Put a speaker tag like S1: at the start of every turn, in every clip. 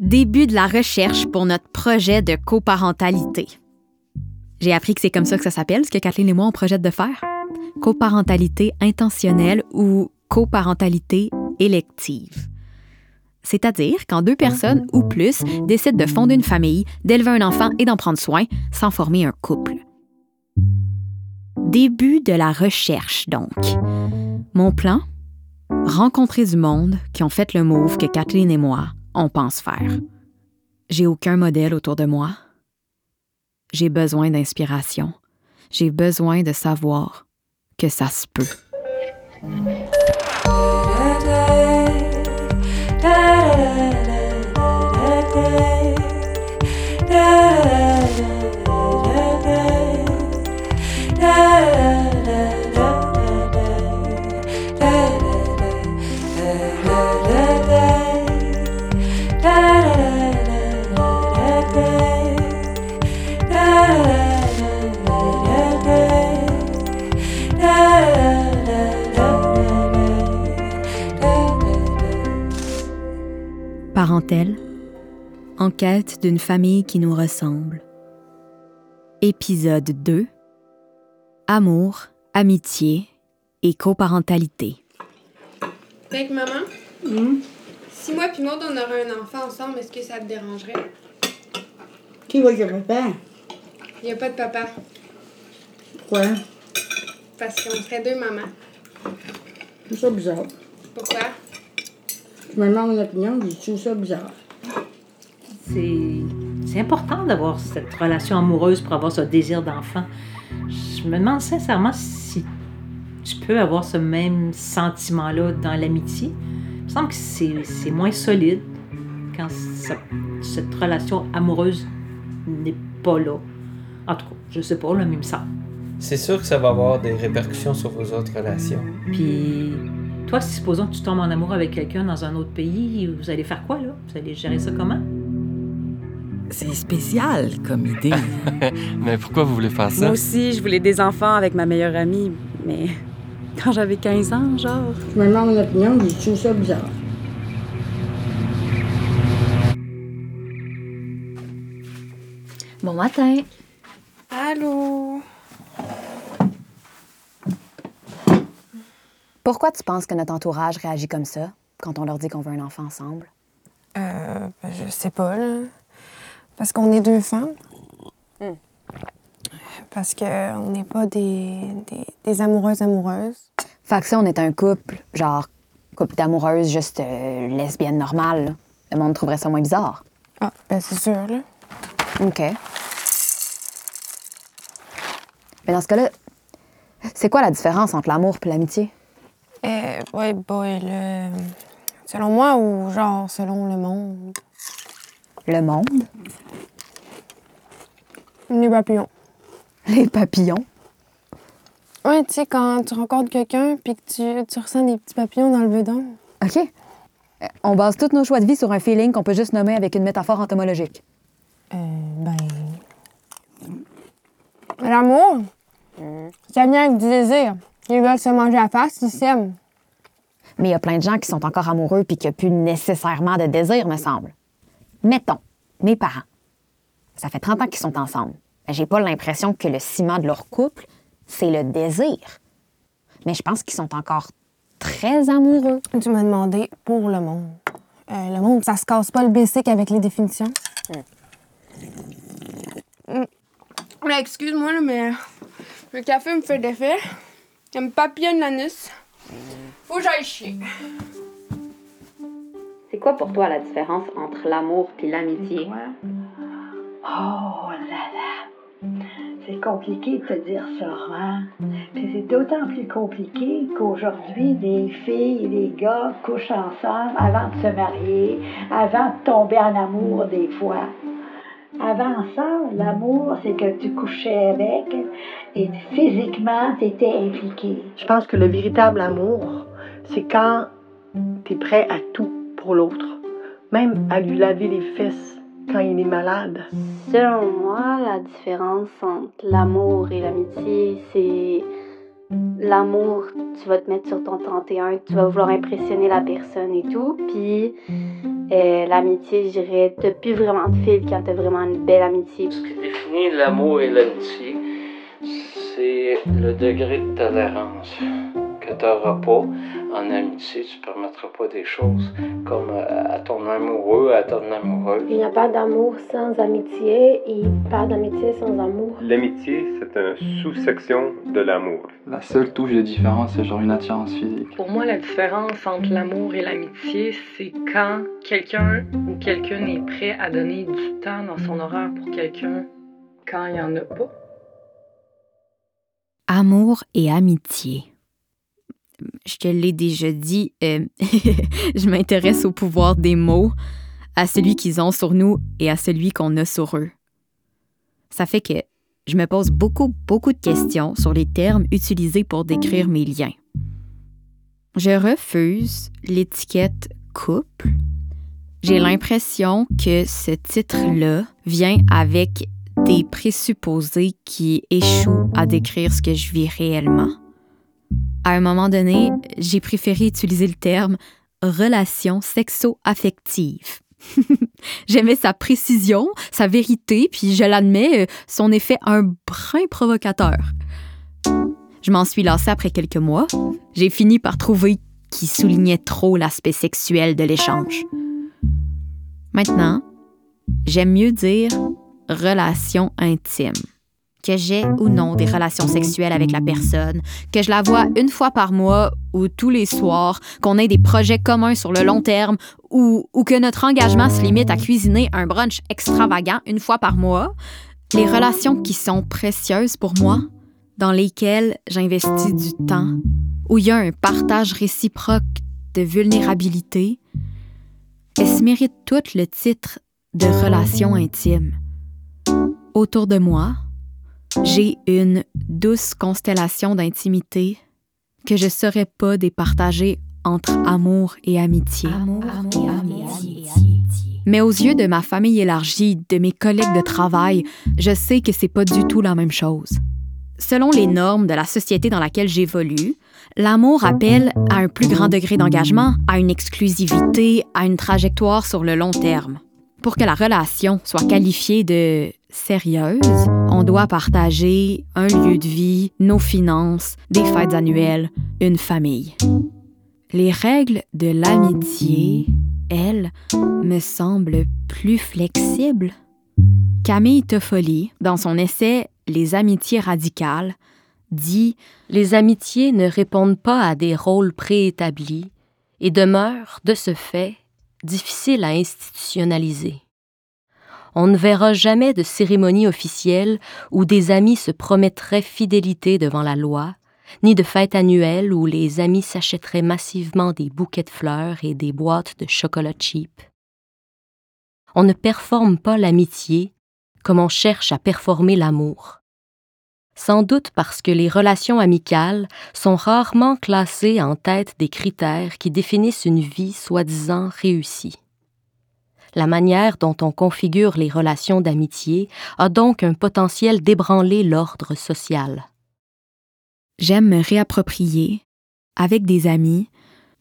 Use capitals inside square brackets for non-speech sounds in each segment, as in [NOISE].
S1: Début de la recherche pour notre projet de coparentalité. J'ai appris que c'est comme ça que ça s'appelle, ce que Kathleen et moi on projette de faire. Coparentalité intentionnelle ou coparentalité élective. C'est-à-dire quand deux personnes ou plus décident de fonder une famille, d'élever un enfant et d'en prendre soin sans former un couple. Début de la recherche, donc. Mon plan? Rencontrer du monde qui ont fait le move que Kathleen et moi, on pense faire. J'ai aucun modèle autour de moi. J'ai besoin d'inspiration. J'ai besoin de savoir que ça se peut. Parentèle, en quête d'une famille qui nous ressemble. Épisode 2 Amour, amitié et coparentalité.
S2: Fait que maman,
S3: Hum?
S2: si moi puis Maud on aurait un enfant ensemble, est-ce que ça te dérangerait?
S3: Qui va dire papa?
S2: Il n'y a pas de papa,
S3: Pourquoi?
S2: parce qu'on serait deux mamans.
S3: Ça bizarre.
S2: Pourquoi?
S3: Je me demande mon opinion, je trouve ça bizarre.
S4: C'est important d'avoir cette relation amoureuse pour avoir ce désir d'enfant. Je me demande sincèrement si tu peux avoir ce même sentiment-là dans l'amitié. Il me semble que c'est c'est moins solide quand ça- cette relation amoureuse n'est pas là. En tout cas, je sais pas, là, mais il me semble.
S5: C'est sûr que ça va avoir des répercussions sur vos autres relations.
S4: Puis, toi, si supposons que tu tombes en amour avec quelqu'un dans un autre pays, vous allez faire quoi, là? Vous allez gérer ça comment?
S6: C'est spécial comme idée. [LAUGHS]
S7: Mais pourquoi vous voulez faire
S6: Moi
S7: ça?
S6: aussi, je voulais des enfants avec ma meilleure amie, mais [LAUGHS] quand j'avais 15 ans, genre.
S3: Je me demande mon opinion, je trouve ça bizarre.
S1: Bon matin.
S2: Allô?
S8: Pourquoi tu penses que notre entourage réagit comme ça quand on leur dit qu'on veut un enfant ensemble?
S2: Euh, ben, je sais pas, là. Parce qu'on est deux femmes.
S8: Hmm.
S2: Parce qu'on n'est pas des, des, des amoureuses amoureuses.
S8: Fait que si on est un couple, genre couple d'amoureuses juste euh, lesbiennes normales, là, le monde trouverait ça moins bizarre.
S2: Ah, ben c'est sûr, là.
S8: OK. Mais dans ce cas-là, c'est quoi la différence entre l'amour et l'amitié?
S2: Euh, ouais, boy, là. Selon moi ou genre selon le monde?
S8: Le monde?
S2: Les papillons.
S8: Les papillons?
S2: Ouais, tu sais, quand tu rencontres quelqu'un puis que tu, tu ressens des petits papillons dans le bedon.
S8: OK. Euh, On base tous nos choix de vie sur un feeling qu'on peut juste nommer avec une métaphore entomologique.
S2: Euh, ben. L'amour, ça vient avec du désir. Ils veulent se manger à face, ils s'aiment.
S8: Mais il y a plein de gens qui sont encore amoureux puis qui n'ont plus nécessairement de désir, me semble. Mettons, mes parents. Ça fait 30 ans qu'ils sont ensemble. Ben, J'ai pas l'impression que le ciment de leur couple, c'est le désir. Mais je pense qu'ils sont encore très amoureux.
S2: Tu m'as demandé pour le monde. Euh, le monde, ça se casse pas le basic avec les définitions. Mm. Là, excuse-moi, mais le café me fait d'effet. Il me papillonne l'anus. Faut que j'aille chier.
S1: C'est quoi pour toi la différence entre l'amour et l'amitié?
S9: Oh là là! C'est compliqué de te dire ça, hein? Puis c'est d'autant plus compliqué qu'aujourd'hui, des filles et des gars couchent ensemble avant de se marier, avant de tomber en amour des fois. Avant ça, l'amour, c'est que tu couchais avec et physiquement, tu étais impliqué.
S10: Je pense que le véritable amour, c'est quand tu es prêt à tout pour l'autre, même à lui laver les fesses quand il est malade.
S11: Selon moi, la différence entre l'amour et l'amitié, c'est l'amour, tu vas te mettre sur ton 31, tu vas vouloir impressionner la personne et tout, puis Euh, l'amitié, je dirais, t'as plus vraiment de fil quand t'as vraiment une belle amitié.
S7: Ce qui définit l'amour et l'amitié, c'est le degré de tolérance que tu n'auras pas en amitié. Tu ne permettras pas des choses comme à ton amoureux, à ton amoureuse.
S12: Il n'y a pas d'amour sans amitié et pas d'amitié sans amour.
S13: L'amitié, c'est une sous-section de l'amour.
S14: La seule touche de différence, c'est genre une attirance physique.
S15: Pour moi, la différence entre l'amour et l'amitié, c'est quand quelqu'un ou quelqu'un est prêt à donner du temps dans son horaire pour quelqu'un quand il n'y en a pas.
S1: Amour et amitié. Je te l'ai déjà dit, euh, [LAUGHS] je m'intéresse au pouvoir des mots, à celui qu'ils ont sur nous et à celui qu'on a sur eux. Ça fait que je me pose beaucoup, beaucoup de questions sur les termes utilisés pour décrire mes liens. Je refuse l'étiquette couple. J'ai l'impression que ce titre-là vient avec des présupposés qui échouent à décrire ce que je vis réellement. À un moment donné, j'ai préféré utiliser le terme relation sexo-affective. [LAUGHS] J'aimais sa précision, sa vérité, puis je l'admets, euh, son effet un brin provocateur. Je m'en suis lassée après quelques mois. J'ai fini par trouver qu'il soulignait trop l'aspect sexuel de l'échange. Maintenant, j'aime mieux dire relation intime. Que j'ai ou non des relations sexuelles avec la personne, que je la vois une fois par mois ou tous les soirs, qu'on ait des projets communs sur le long terme ou, que notre engagement se limite à cuisiner un brunch extravagant une fois par mois, les relations qui sont précieuses pour moi, dans lesquelles j'investis du temps, où il y a un partage réciproque de vulnérabilité, elles se méritent toutes le titre de relation intime. Autour de moi, j'ai une douce constellation d'intimité que je ne saurais pas départager entre amour et amitié. Mais aux yeux de ma famille élargie, de mes collègues de travail, je sais que c'est pas du tout la même chose. Selon les normes de la société dans laquelle j'évolue, l'amour appelle à un plus grand degré d'engagement, à une exclusivité, à une trajectoire sur le long terme. Pour que la relation soit qualifiée de sérieuse, on doit partager un lieu de vie, nos finances, des fêtes annuelles, une famille. Les règles de l'amitié, elles, me semblent plus flexibles. Camille Toffoli, dans son essai Les amitiés radicales, dit
S16: Les amitiés ne répondent pas à des rôles préétablis et demeurent, de ce fait, difficiles à institutionnaliser. On ne verra jamais de cérémonie officielle où des amis se promettraient fidélité devant la loi, ni de fête annuelle où les amis s'achèteraient massivement des bouquets de fleurs et des boîtes de chocolat cheap. On ne performe pas l'amitié comme on cherche à performer l'amour. Sans doute parce que les relations amicales sont rarement classées en tête des critères qui définissent une vie soi-disant réussie. La manière dont on configure les relations d'amitié a donc un potentiel d'ébranler l'ordre social.
S1: J'aime me réapproprier, avec des amis,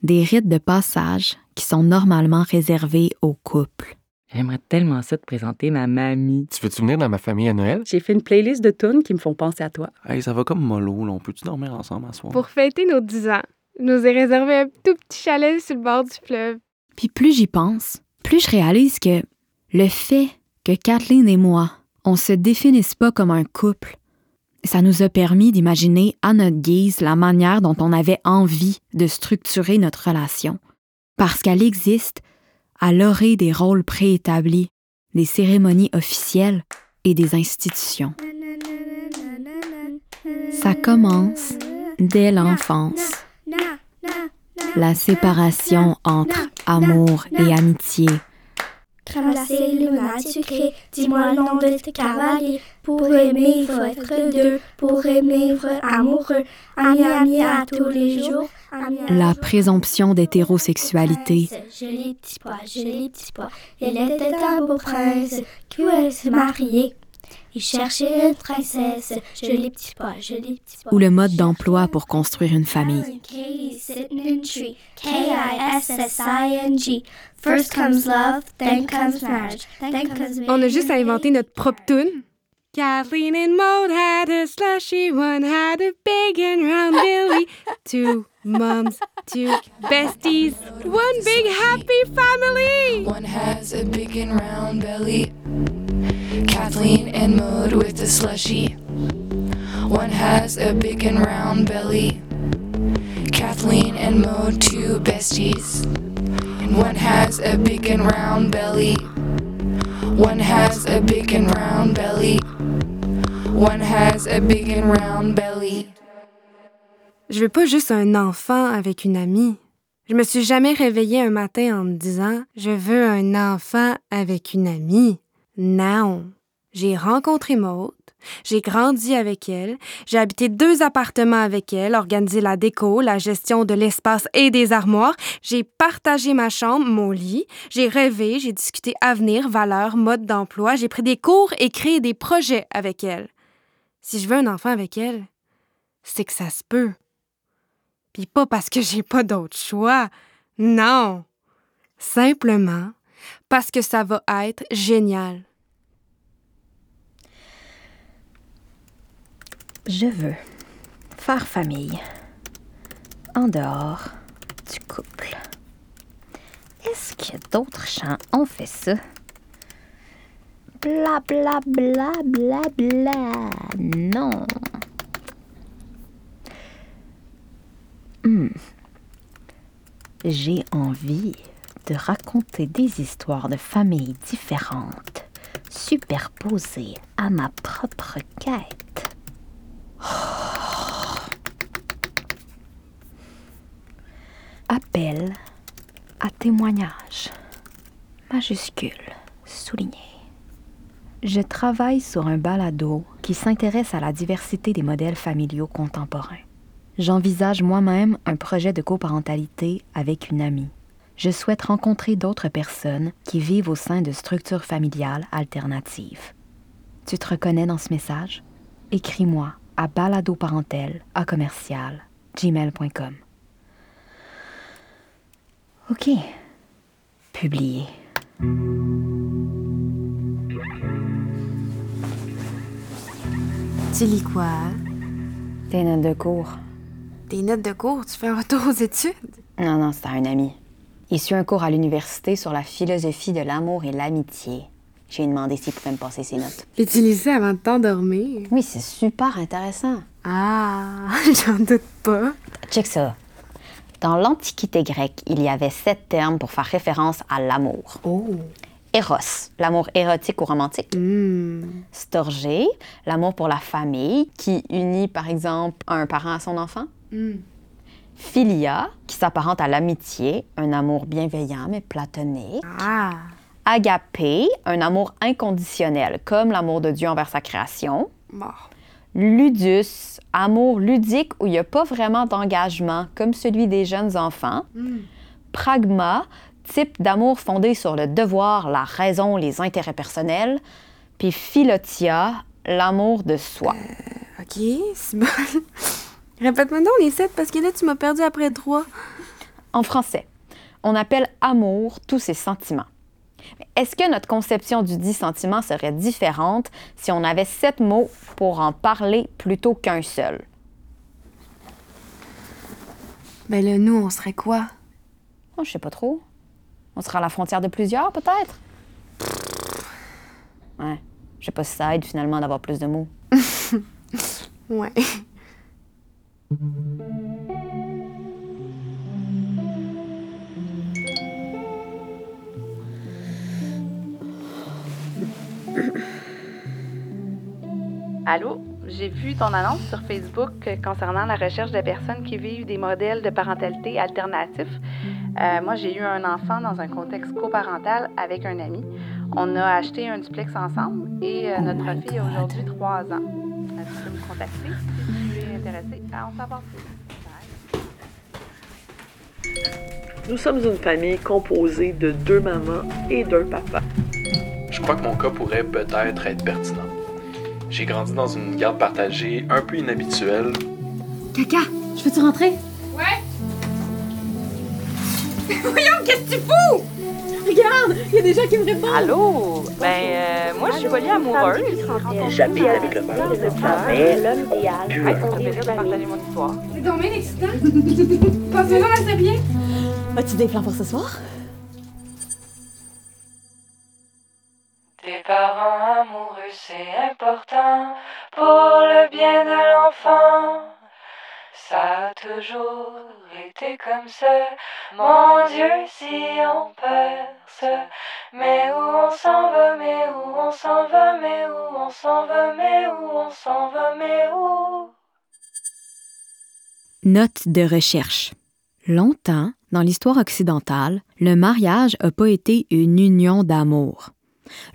S1: des rites de passage qui sont normalement réservés aux couples.
S6: J'aimerais tellement ça te présenter ma mamie.
S7: Tu veux-tu venir dans ma famille à Noël?
S6: J'ai fait une playlist de tunes qui me font penser à toi.
S14: Hey, ça va comme mollo, là. On peut-tu dormir ensemble à soir?
S2: Pour fêter nos 10 ans, je nous ai réservé un tout petit chalet sur le bord du fleuve.
S1: Puis plus j'y pense, plus je réalise que le fait que Kathleen et moi, on se définisse pas comme un couple, ça nous a permis d'imaginer à notre guise la manière dont on avait envie de structurer notre relation. Parce qu'elle existe à l'orée des rôles préétablis, des cérémonies officielles et des institutions. Ça commence dès l'enfance. La séparation entre amour et amitié.
S17: Ramasser limonade sucrée, dis-moi le nom de tes cavaliers. Pour aimer, il faut être deux. Pour aimer, il faut être amoureux. Ami, ami à tous les jours.
S1: La présomption d'hétérosexualité.
S17: Pois, pois. Il était un beau prince qui voulait se marier? Il cherchait une princesse, joli petit pas, joli petit pas.
S1: Ou le mode d'emploi pour construire une famille.
S17: Katie sitting in tree, K-I-S-S-I-N-G. First comes love, then comes marriage, then comes
S2: On a juste à inventer notre propre tune. Kathleen and Maud had a slushy, one had a big and round belly. Two moms, two besties, one big happy family.
S18: One has a big and round belly. Kathleen and Maud with the slushy. One has a big and round belly. Kathleen and Maud, two besties. And one has a big and round belly. One has a big and round belly. One has a big and round belly.
S2: Je veux pas juste un enfant avec une amie. Je me suis jamais réveillée un matin en me disant je veux un enfant avec une amie. Non. J'ai rencontré Maud, j'ai grandi avec elle, j'ai habité deux appartements avec elle, organisé la déco, la gestion de l'espace et des armoires, j'ai partagé ma chambre, mon lit, j'ai rêvé, j'ai discuté avenir, valeurs, mode d'emploi, j'ai pris des cours et créé des projets avec elle. Si je veux un enfant avec elle, c'est que ça se peut. Puis pas parce que j'ai pas d'autre choix. Non. Simplement parce que ça va être génial.
S8: Je veux faire famille en dehors du couple. Est-ce que d'autres chants ont fait ça? Bla bla bla bla bla. Non. Hmm. J'ai envie de raconter des histoires de familles différentes, superposées à ma propre quête. Appel à témoignage. Majuscule, souligné. Je travaille sur un balado qui s'intéresse à la diversité des modèles familiaux contemporains. J'envisage moi-même un projet de coparentalité avec une amie. Je souhaite rencontrer d'autres personnes qui vivent au sein de structures familiales alternatives. Tu te reconnais dans ce message? Écris-moi à baladoparentel à commercial gmail.com. OK. Publié.
S2: Tu lis quoi?
S8: Tes notes de cours.
S2: Tes notes de cours? Tu fais un retour aux études?
S8: Non, non, c'est un ami. Il suit un cours à l'université sur la philosophie de l'amour et l'amitié. J'ai demandé s'il pouvait me passer ses notes.
S2: Ça avant de t'endormir?
S8: Oui, c'est super intéressant.
S2: Ah, [LAUGHS] j'en doute pas.
S8: Check ça. Dans l'Antiquité grecque, il y avait sept termes pour faire référence à l'amour.
S2: Oh.
S8: Eros, l'amour érotique ou romantique.
S2: Hmm.
S8: Storgé, l'amour pour la famille, qui unit par exemple un parent à son enfant.
S2: Hmm.
S8: Philia, qui s'apparente à l'amitié, un amour bienveillant mais platonique.
S2: Ah.
S8: Agapé, un amour inconditionnel, comme l'amour de Dieu envers sa création. Ludus, amour ludique où il n'y a pas vraiment d'engagement, comme celui des jeunes enfants.
S2: Hmm.
S8: Pragma, type d'amour fondé sur le devoir, la raison, les intérêts personnels. Puis Philotia, l'amour de soi.
S2: OK, c'est bon. [LAUGHS] Répète-moi donc les sept parce que là, tu m'as perdu après trois.
S8: En français, on appelle amour tous ces sentiments. Est-ce que notre conception du dit sentiment serait différente si on avait sept mots pour en parler plutôt qu'un seul?
S2: Ben là, nous, on serait quoi?
S8: Oh, je sais pas trop. On sera à la frontière de plusieurs, peut-être? Ouais. Je sais pas si ça aide finalement d'avoir plus de mots. [LAUGHS]
S2: Ouais. [LAUGHS]
S19: Allô? J'ai vu ton annonce sur Facebook concernant la recherche de personnes qui vivent des modèles de parentalité alternatifs. Euh, moi, j'ai eu un enfant dans un contexte coparental avec un ami. On a acheté un duplex ensemble et euh, notre fille a aujourd'hui trois ans. Tu peux me contacter si tu es intéressé à en savoir plus.
S20: Nous sommes une famille composée de deux mamans et d'un papa.
S14: Crois que mon cas pourrait peut-être être pertinent.
S21: J'ai grandi dans une garde partagée un peu inhabituelle.
S1: Caca, je peux-tu rentrer?
S2: Ouais. [LAUGHS] Voyons, qu'est-ce que tu fous?
S1: Regarde, il y a des gens qui me répondent.
S22: Allô? Ben, euh, moi, je suis reliée amoureuse.
S23: J'habite avec le père de
S22: l'homme idéal. Ça fait plaisir de partager mon histoire.
S2: C'est dommage excitant? [LAUGHS] C'est bien.
S1: As-tu des plans pour ce soir?
S18: C'est important pour le bien de l'enfant. Ça a toujours été comme ça. Mon Dieu, si on perce, mais où on s'en va, mais où on s'en va, mais où on s'en va, mais où on s'en va, mais où?
S1: Note de recherche. Longtemps, dans l'histoire occidentale, le mariage n'a pas été une union d'amour.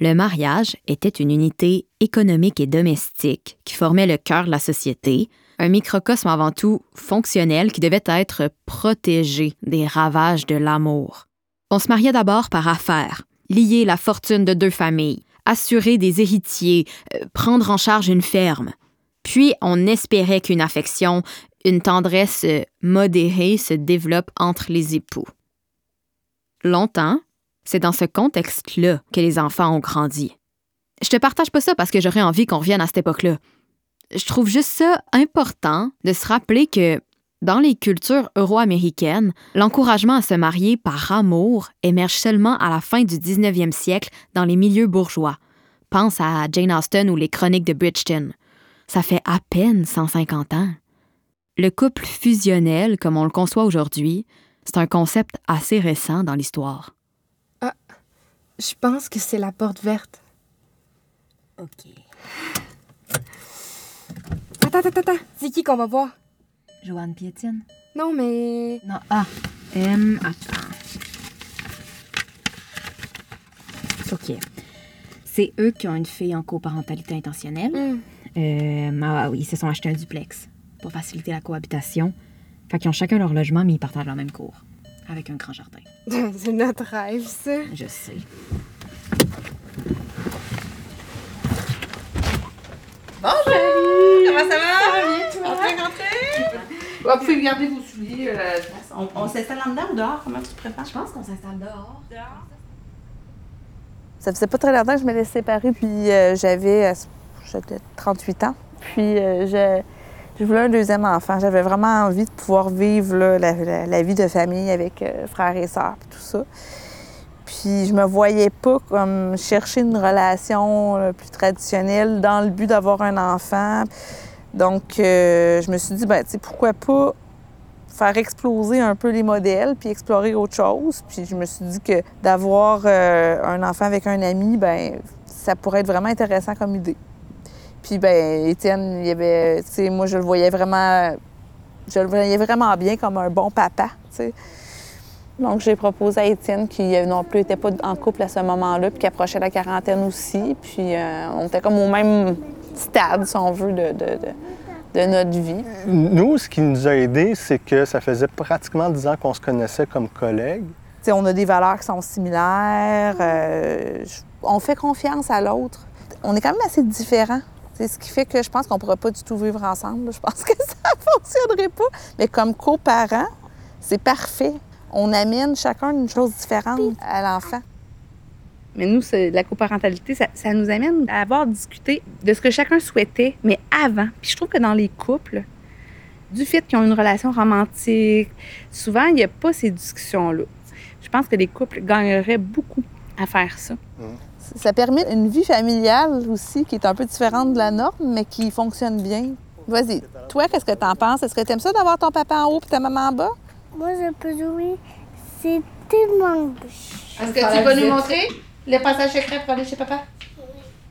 S1: Le mariage était une unité économique et domestique qui formait le cœur de la société, un microcosme avant tout fonctionnel qui devait être protégé des ravages de l'amour. On se mariait d'abord par affaire, lier la fortune de deux familles, assurer des héritiers, euh, prendre en charge une ferme. Puis on espérait qu'une affection, une tendresse modérée se développe entre les époux. Longtemps, c'est dans ce contexte-là que les enfants ont grandi. Je te partage pas ça parce que j'aurais envie qu'on revienne à cette époque-là. Je trouve juste ça important de se rappeler que dans les cultures euro-américaines, l'encouragement à se marier par amour émerge seulement à la fin du 19e siècle dans les milieux bourgeois. Pense à Jane Austen ou les chroniques de Bridgeton. Ça fait à peine 150 ans. Le couple fusionnel, comme on le conçoit aujourd'hui, c'est un concept assez récent dans l'histoire.
S2: Je pense que c'est la porte verte.
S1: OK.
S2: Attends, attends, attends. C'est qui qu'on va voir?
S1: Joanne Piétine.
S2: Non, mais.
S1: Non, ah. M. Attends. OK. C'est eux qui ont une fille en coparentalité intentionnelle.
S2: Mm.
S1: Euh, ah oui, ils se sont achetés un duplex pour faciliter la cohabitation. Fait qu'ils ont chacun leur logement, mais ils partagent la même cour. Avec un grand jardin. [LAUGHS]
S2: c'est notre rêve, ça.
S1: Je sais.
S24: Bonjour! Comment ça va?
S2: Ça va bien, toi?
S24: Vous pouvez garder vos souliers. euh, on on s'installe en dedans ou dehors? Comment tu préfères?
S1: Je pense qu'on s'installe dehors.
S25: Ça faisait pas très longtemps que je m'étais séparée, puis euh, j'avais euh, j'avais 38 ans. Puis euh, je, je voulais un deuxième enfant. J'avais vraiment envie de pouvoir vivre la, vie de famille avec euh, frères et sœurs, puis tout ça. Puis je me voyais pas comme chercher une relation euh, plus traditionnelle dans le but d'avoir un enfant. Donc euh, je me suis dit, ben, tu sais, pourquoi pas faire exploser un peu les modèles puis explorer autre chose. Puis je me suis dit que d'avoir un enfant avec un ami, ben ça pourrait être vraiment intéressant comme idée. Puis ben Étienne, il y avait, tu sais, moi je le voyais vraiment, je le voyais vraiment bien comme un bon papa, tu sais. Donc j'ai proposé à Étienne qui euh, non plus était pas en couple à ce moment-là, puis qui approchait la quarantaine aussi. Puis euh, on était comme au même stade, si on veut, de, de, de- de notre vie.
S26: Nous, ce qui nous a aidés, c'est que ça faisait pratiquement 10 ans qu'on se connaissait comme collègues.
S25: T'sais, on a des valeurs qui sont similaires. euh, on fait confiance à l'autre. On est quand même assez différents. C'est ce qui fait que je pense qu'on ne pourra pas du tout vivre ensemble. Je pense [LAUGHS] que ça ne fonctionnerait pas. Mais comme coparents, c'est parfait. On amène chacun une chose différente à l'enfant.
S19: Mais nous, la coparentalité, ça, ça nous amène à avoir discuté de ce que chacun souhaitait, mais avant. Puis je trouve que dans les couples, du fait qu'ils ont une relation romantique, souvent, il n'y a pas ces discussions-là. Je pense que les couples gagneraient beaucoup à faire ça.
S25: Ça permet une vie familiale aussi qui est un peu différente de la norme, mais qui fonctionne bien. Vas-y. Toi, qu'est-ce que tu en penses? Est-ce que tu aimes ça d'avoir ton papa en haut et ta maman en bas?
S17: Moi, je peux jouer. C'est tellement beau.
S24: Est-ce que tu peux nous montrer le passage secret pour aller chez papa?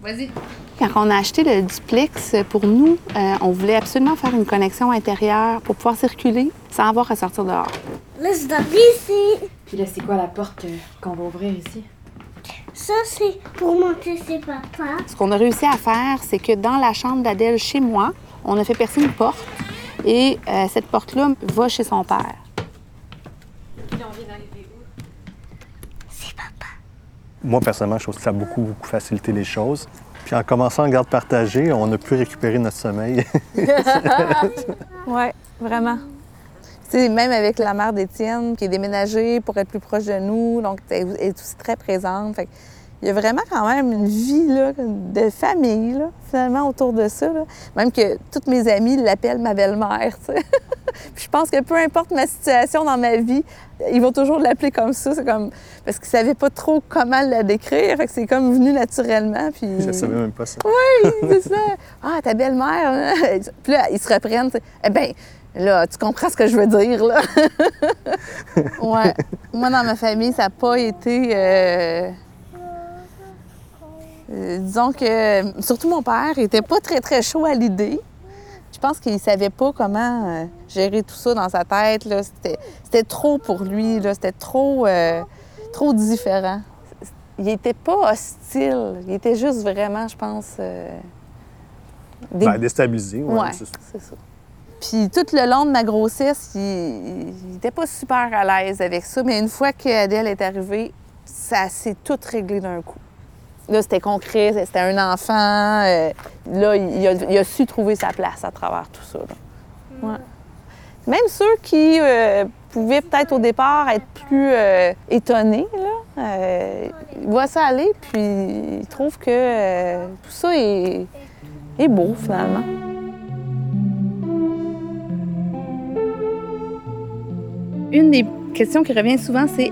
S24: Vas-y.
S19: Quand on a acheté le duplex, pour nous, euh, on voulait absolument faire une connexion intérieure pour pouvoir circuler sans avoir à sortir dehors.
S17: Là, je dors ici.
S1: Puis là, c'est quoi la porte euh, qu'on va ouvrir ici?
S17: Ça, c'est pour monter ses papas.
S19: Ce qu'on a réussi à faire, c'est que dans la chambre d'Adèle chez moi, on a fait percer une porte et euh, cette porte-là va chez son père.
S26: Moi, personnellement, je trouve que ça a beaucoup, beaucoup facilité les choses. Puis en commençant en garde partagée, on a pu récupérer notre sommeil. [LAUGHS]
S25: oui, vraiment. Sais, même avec la mère d'Étienne qui est déménagée pour être plus proche de nous, donc elle est aussi très présente. Fait il y a vraiment quand même une vie là, de famille, là, finalement, autour de ça. Là. Même que toutes mes amies l'appellent ma belle-mère. [LAUGHS] je pense que peu importe ma situation dans ma vie, ils vont toujours l'appeler comme ça. C'est comme... Parce qu'ils ne savaient pas trop comment la décrire. Fait que c'est comme venu naturellement. Puis...
S26: Je savais même pas ça.
S25: Oui, c'est ça. Ah, ta belle-mère. Hein? Puis là, ils se reprennent. Eh bien, Là, tu comprends ce que je veux dire, là? [LAUGHS] ouais. Moi, dans ma famille, ça n'a pas été. Euh, euh, disons que, surtout mon père, était pas très, très chaud à l'idée. Je pense qu'il savait pas comment euh, gérer tout ça dans sa tête. C'était trop pour lui, c'était trop, euh, trop différent. Il était pas hostile, il était juste vraiment, je pense...
S26: Ben, déstabilisé,
S25: oui, ouais, c'est ça. Puis tout le long de ma grossesse, il n'était pas super à l'aise avec ça, mais une fois qu'Adèle est arrivée, ça s'est tout réglé d'un coup. Là, c'était concret, c'était un enfant. Euh, là, il a, su trouver sa place à travers tout ça. Même ceux qui euh, pouvaient peut-être au départ être plus euh, étonnés, là, ils voient ça aller, puis ils trouvent que tout ça est, est beau, finalement. Une des questions qui revient souvent, c'est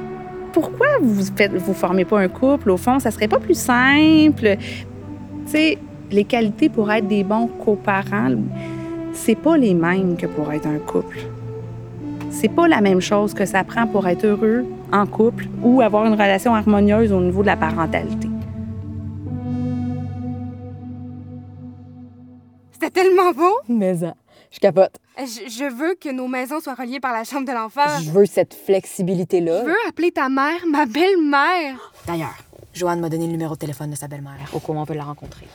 S25: pourquoi vous ne vous formez pas un couple? Au fond, ça serait pas plus simple? Tu sais, les qualités pour être des bons coparents, c'est pas les mêmes que pour être un couple. C'est pas la même chose que ça prend pour être heureux en couple ou avoir une relation harmonieuse au niveau de la parentalité.
S2: C'était tellement beau!
S8: Mais ça. Je capote.
S2: Je, veux que nos maisons soient reliées par la chambre de l'enfant.
S8: Je veux cette flexibilité-là.
S2: Je veux appeler ta mère ma belle-mère.
S8: D'ailleurs, Joanne m'a donné le numéro de téléphone de sa belle-mère. Au où on veut la rencontrer.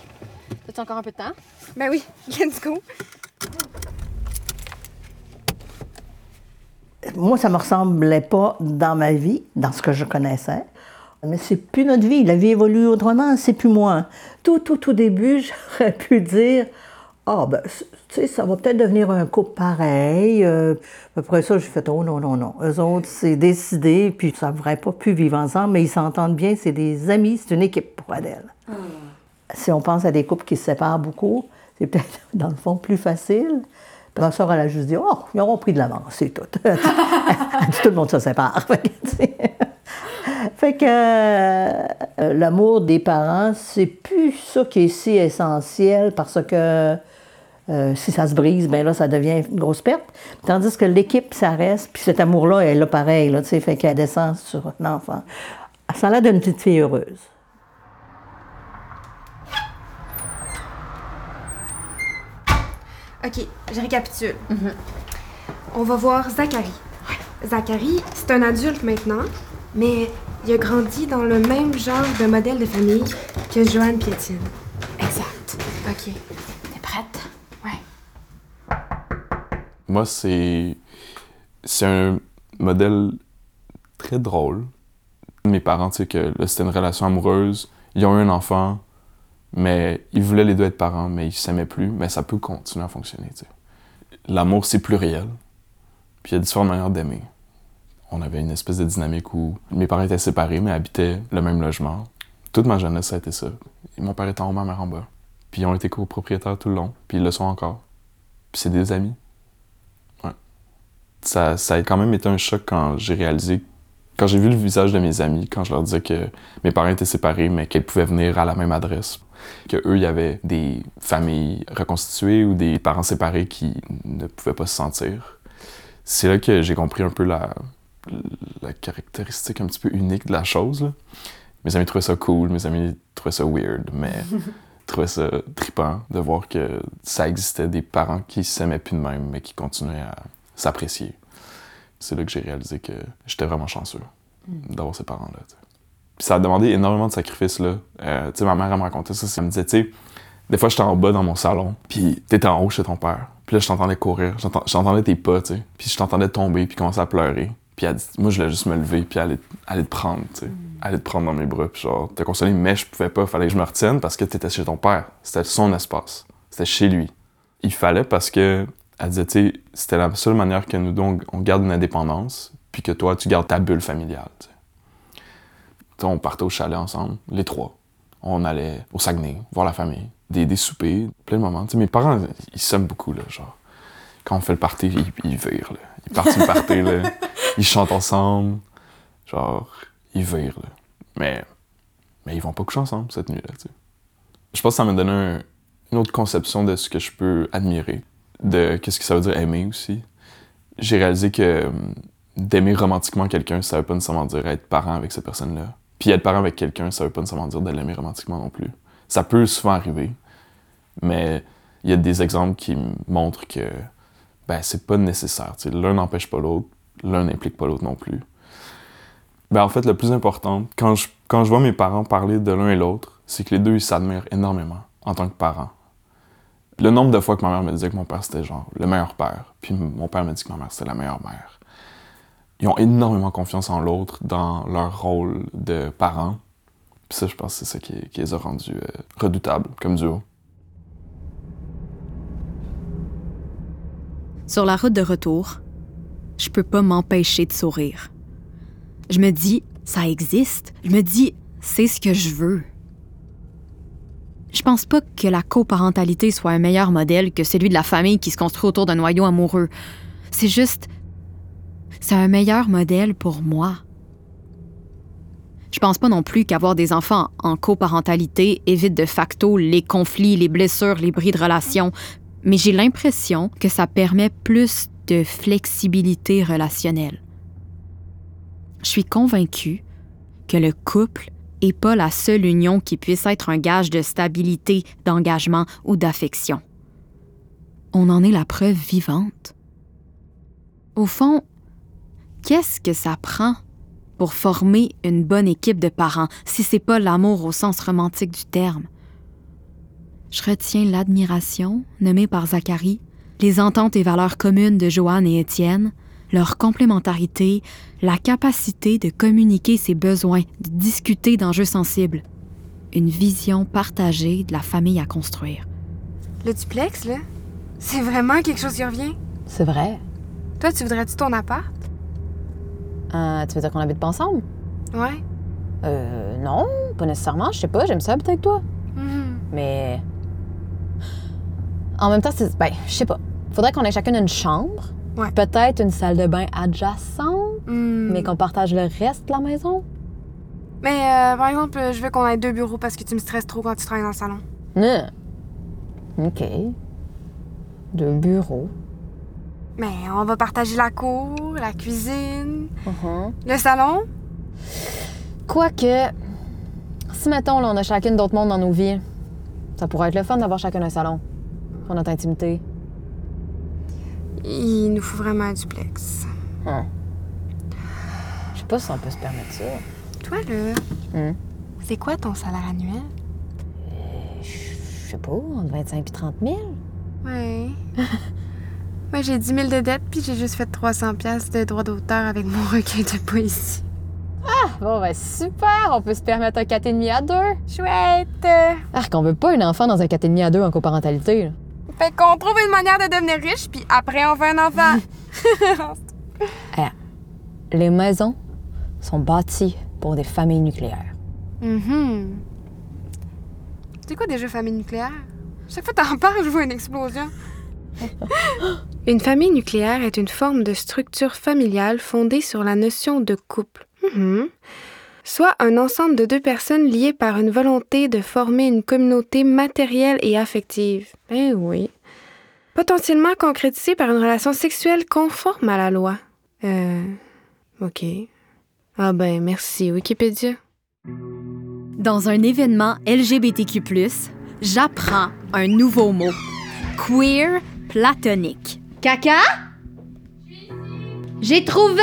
S8: As-tu encore un peu de temps?
S2: Ben oui, [LAUGHS] let's go.
S27: Moi, ça me ressemblait pas dans ma vie, dans ce que je connaissais. Mais c'est plus notre vie. La vie évolue autrement, c'est plus moi. Tout, tout, au début, [LAUGHS] j'aurais pu dire ah, ben, tu sais, ça va peut-être devenir un couple pareil. Euh, après ça, j'ai fait, oh non, non, non. Eux autres, c'est décidé, puis ça ne devrait pas plus vivre ensemble, mais ils s'entendent bien, c'est des amis, c'est une équipe pour Adèle. Hmm. Si on pense à des couples qui se séparent beaucoup, c'est peut-être, [LAUGHS] dans le fond, plus facile. Ma soeur, elle a juste dit, oh, ils auront pris de l'avance, c'est tout. [LAUGHS] tout le monde se sépare. [LAUGHS] Fait que euh, l'amour des parents, c'est plus ça qui est si essentiel parce que euh, si ça se brise, ben là, ça devient une grosse perte. Tandis que l'équipe, ça reste, puis cet amour-là, elle là pareil, là, tu sais, fait qu'elle descend sur l'enfant. Ça a l'air d'une petite fille heureuse.
S2: OK, je récapitule. Mhm. On va voir Zachary. Zachary, c'est un adulte maintenant, mais il a grandi dans le même genre de modèle de famille que Joanne Piétine.
S8: Exact.
S2: OK.
S8: T'es prête?
S21: Moi, c'est. C'est un modèle très drôle. Mes parents, tu sais, que c'était une relation amoureuse. Ils ont eu un enfant, mais ils voulaient les deux être parents, mais ils s'aimaient plus. Mais ça peut continuer à fonctionner. L'amour, c'est pluriel. Puis il y a différentes manières d'aimer. On avait une espèce de dynamique où mes parents étaient séparés, mais habitaient le même logement. Toute ma jeunesse, ça a été ça. mon père était en haut, ma mère en bas. Puis ils ont été copropriétaires tout le long, puis ils le sont encore. Puis c'est des amis ça, ça a quand même été un choc quand j'ai réalisé, quand j'ai vu le visage de mes amis, quand je leur disais que mes parents étaient séparés, mais qu'ils pouvaient venir à la même adresse. Que eux, il y avait des familles reconstituées ou des parents séparés qui ne pouvaient pas se sentir. C'est là que j'ai compris un peu la, la caractéristique un petit peu unique de la chose. Mes amis trouvaient ça cool, mes amis trouvaient ça weird, mais [LAUGHS] trouvaient ça trippant de voir que ça existait des parents qui s'aimaient plus de même, mais qui continuaient à s'apprécier. C'est là que j'ai réalisé que j'étais vraiment chanceux mm. d'avoir ces parents-là. ça a demandé énormément de sacrifices. Là. Euh, ma mère, elle me racontait ça. Elle me disait, tu sais, des fois, j'étais en bas dans mon salon, puis t'étais en haut chez ton père. Puis là, je t'entendais courir, j'entendais tes pas, tu sais. Puis je t'entendais tomber, puis commencer à pleurer. Puis elle dit, moi, je voulais juste me lever, puis aller, aller te prendre, tu sais. Aller te prendre dans mes bras, puis genre, te consoler, mais je pouvais pas, fallait que je me retienne parce que t'étais chez ton père. C'était son espace. C'était chez lui. Il fallait parce que, elle disait, tu sais, c'était la seule manière que nous, donc, on garde une indépendance, puis que toi, tu gardes ta bulle familiale, tu sais. Tu sais, on partait au chalet ensemble, les trois. On allait au Saguenay, voir la famille, des, des soupers, plein de moments. Tu sais, mes parents, ils s'aiment beaucoup, là, genre. Quand on fait le party, ils, ils virent, là. Ils partent le party, là. Ils chantent ensemble. Genre, ils virent, là. Mais, mais ils vont pas coucher ensemble cette nuit-là. Je pense que ça m'a donné un- une autre conception de ce que je peux admirer, de qu'est-ce que ça veut dire aimer aussi. J'ai réalisé que hum, d'aimer romantiquement quelqu'un, ça veut pas nécessairement dire être parent avec cette personne-là. Puis être parent avec quelqu'un, ça veut pas nécessairement dire de l'aimer romantiquement non plus. Ça peut souvent arriver, mais il y a des exemples qui montrent que ben, c'est pas nécessaire. L'un n'empêche pas l'autre, l'un n'implique pas l'autre non plus. Ben, en fait, le plus important, quand je, quand je vois mes parents parler de l'un et l'autre, c'est que les deux, ils s'admirent énormément en tant que parents. Le nombre de fois que ma mère me disait que mon père, c'était genre le meilleur père, puis mon père me dit que ma mère, c'était la meilleure mère. Ils ont énormément confiance en l'autre, dans leur rôle de parents. Puis ça, je pense que c'est ça qui, les a rendus euh, redoutables comme duo.
S1: Sur la route de retour, je peux pas m'empêcher de sourire. Je me dis, ça existe. Je me dis, c'est ce que je veux. Je pense pas que la coparentalité soit un meilleur modèle que celui de la famille qui se construit autour d'un noyau amoureux. C'est juste, c'est un meilleur modèle pour moi. Je pense pas non plus qu'avoir des enfants en coparentalité évite de facto les conflits, les blessures, les bris de relations, mais j'ai l'impression que ça permet plus de flexibilité relationnelle. Je suis convaincue que le couple est pas la seule union qui puisse être un gage de stabilité, d'engagement ou d'affection. On en est la preuve vivante. Au fond, qu'est-ce que ça prend pour former une bonne équipe de parents si c'est pas l'amour au sens romantique du terme? Je retiens l'admiration, nommée par Zacharie, les ententes et valeurs communes de Joanne et Étienne, leur complémentarité, la capacité de communiquer ses besoins, de discuter d'enjeux sensibles. Une vision partagée de la famille à construire.
S2: Le duplex, là, c'est vraiment quelque chose qui revient.
S8: C'est vrai.
S2: Toi, tu voudrais-tu ton appart?
S8: Euh, tu veux dire qu'on habite pas ensemble?
S2: Ouais.
S8: Euh, non, pas nécessairement. Je sais pas, j'aime ça habiter avec toi.
S2: Mhm.
S8: Mais. En même temps, c'est. Ben, je sais pas. Faudrait qu'on ait chacune une chambre.
S2: Ouais.
S8: Peut-être une salle de bain adjacente,
S2: Hmm.
S8: mais qu'on partage le reste de la maison?
S2: Mais euh, par exemple, je veux qu'on ait deux bureaux parce que tu me stresses trop quand tu travailles dans le salon.
S8: Non. OK. Deux bureaux.
S2: Mais on va partager la cour, la cuisine,
S8: Mhm.
S2: le salon.
S8: Quoique, si mettons, là, on a chacune d'autres mondes dans nos vies, ça pourrait être le fun d'avoir chacun un salon pour notre intimité.
S2: Il nous faut vraiment un duplex.
S8: Hum. Je sais pas si on peut se permettre ça.
S2: Toi, là,
S8: Hum.
S2: c'est quoi ton salaire annuel?
S8: Je sais pas, entre 25 et 30 000.
S2: Ouais. [LAUGHS] Moi, j'ai 10 000 de dettes, puis j'ai juste fait 300 pièces de droits d'auteur avec mon recueil de poésie.
S8: Ah, bon, ben super, on peut se permettre un 4,5 à 2.
S2: Chouette!
S8: Ah, qu'on veut pas un enfant dans un 4,5 à 2 en coparentalité. là.
S2: Fait qu'on trouve une manière de devenir riche, puis après, on fait un enfant. [LAUGHS] [LAUGHS]
S8: Eh, les maisons sont bâties pour des familles nucléaires.
S2: Mhm. C'est quoi déjà famille nucléaire? Chaque fois que t'en parles, je vois une explosion. [LAUGHS] une famille nucléaire est une forme de structure familiale fondée sur la notion de couple. Mhm. Soit un ensemble de deux personnes liées par une volonté de former une communauté matérielle et affective. Ben oui. Potentiellement concrétisée par une relation sexuelle conforme à la loi. Euh. OK. Ah ben, merci, Wikipédia.
S1: Dans un événement LGBTQ, j'apprends un nouveau mot. Queer platonique. Caca? J'ai trouvé!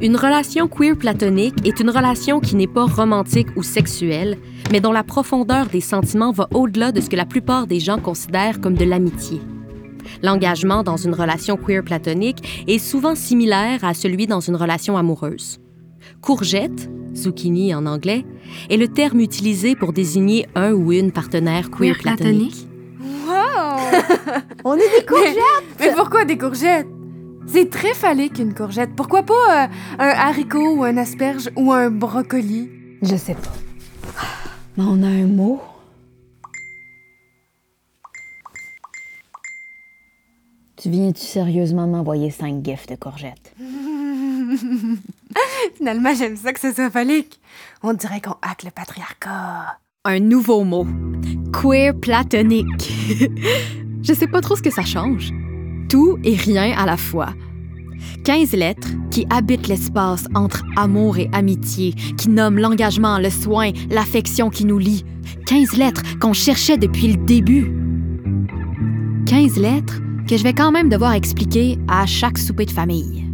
S16: Une relation queer platonique est une relation qui n'est pas romantique ou sexuelle, mais dont la profondeur des sentiments va au-delà de ce que la plupart des gens considèrent comme de l'amitié. L'engagement dans une relation queer platonique est souvent similaire à celui dans une relation amoureuse. Courgette, zucchini en anglais, est le terme utilisé pour désigner un ou une partenaire queer,
S2: Queer
S16: platonique.
S2: Wow!
S25: On est des [LAUGHS] courgettes!
S2: Mais, mais pourquoi des courgettes? C'est très phallique, une courgette. Pourquoi pas euh, un haricot ou un asperge ou un brocoli?
S8: Je sais pas. Mais on a un mot. Tu viens-tu sérieusement m'envoyer cinq gifs de courgettes? [LAUGHS]
S2: Finalement, j'aime ça que ce soit phallique. On dirait qu'on hack le patriarcat.
S1: Un nouveau mot. Queer platonique. [LAUGHS] Je sais pas trop ce que ça change. Tout et rien à la fois. 15 lettres qui habitent l'espace entre amour et amitié, qui nomment l'engagement, le soin, l'affection qui nous lie. 15 lettres qu'on cherchait depuis le début. 15 lettres que je vais quand même devoir expliquer à chaque souper de famille.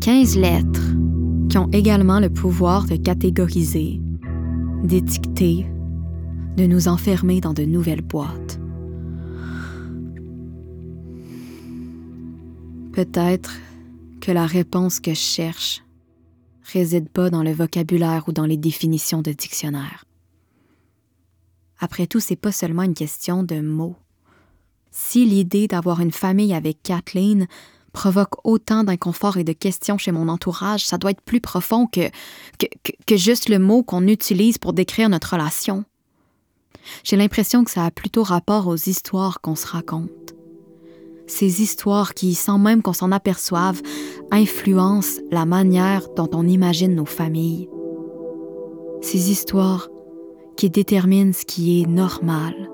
S1: 15 lettres qui ont également le pouvoir de catégoriser, d'étiqueter, de nous enfermer dans de nouvelles boîtes. Peut-être que la réponse que je cherche réside pas dans le vocabulaire ou dans les définitions de dictionnaire. Après tout, c'est pas seulement une question de mots. Si l'idée d'avoir une famille avec Kathleen provoque autant d'inconfort et de questions chez mon entourage, ça doit être plus profond que, que, que- juste le mot qu'on utilise pour décrire notre relation. J'ai l'impression que ça a plutôt rapport aux histoires qu'on se raconte. Ces histoires qui, sans même qu'on s'en aperçoive, influencent la manière dont on imagine nos familles. Ces histoires qui déterminent ce qui est normal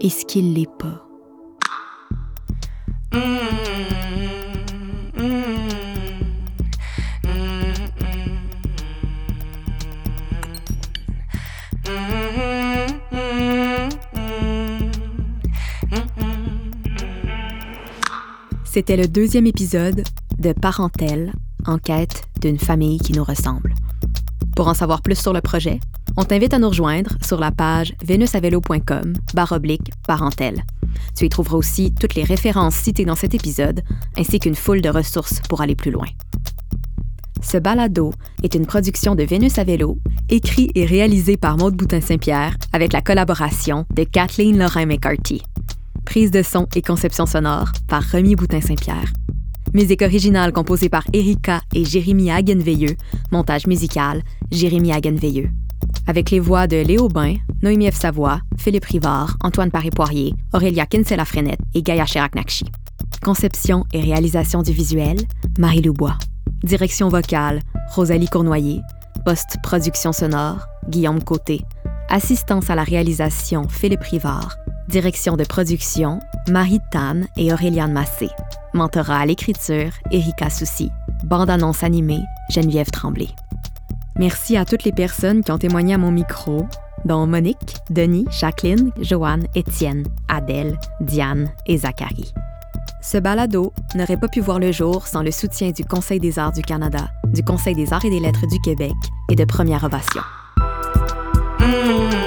S1: et ce qui ne l'est pas? C'était le deuxième épisode de Parentèle, en quête d'une famille qui nous ressemble. Pour en savoir plus sur le projet, on t'invite à nous rejoindre sur la page venusavelo.com baroblique parentèle. Tu y trouveras aussi toutes les références citées dans cet épisode, ainsi qu'une foule de ressources pour aller plus loin. Ce balado est une production de Vénus à vélo, écrit et réalisé par Maude Boutin-Saint-Pierre avec la collaboration de Kathleen Lorrain-McCarthy. Prise de son et conception sonore par Remy Boutin-Saint-Pierre. Musique originale composée par Erika et Jérémy Hagenveilleux. Montage musical, Jérémy Hagenveilleux. Avec les voix de Léo Bain, Noémie F. Savoie, Philippe Rivard, Antoine Paré-Poirier, Aurélia Kinsella-Frenette et Gaïa Chirac-Nakchi. Conception et réalisation du visuel, Marie-Lou Bois. Direction vocale, Rosalie Cournoyer. Post-production sonore, Guillaume Côté. Assistance à la réalisation, Philippe Rivard. Direction de production, Marie Tan et Auréliane Massé. Mentorat à l'écriture, Erika Soucy. Bande-annonce animée, Geneviève Tremblay. Merci à toutes les personnes qui ont témoigné à mon micro, dont Monique, Denis, Jacqueline, Joanne, Étienne, Adèle, Diane et Zachary. Ce balado n'aurait pas pu voir le jour sans le soutien du Conseil des arts du Canada, du Conseil des arts et des lettres du Québec et de Première Ovation.
S18: Mm.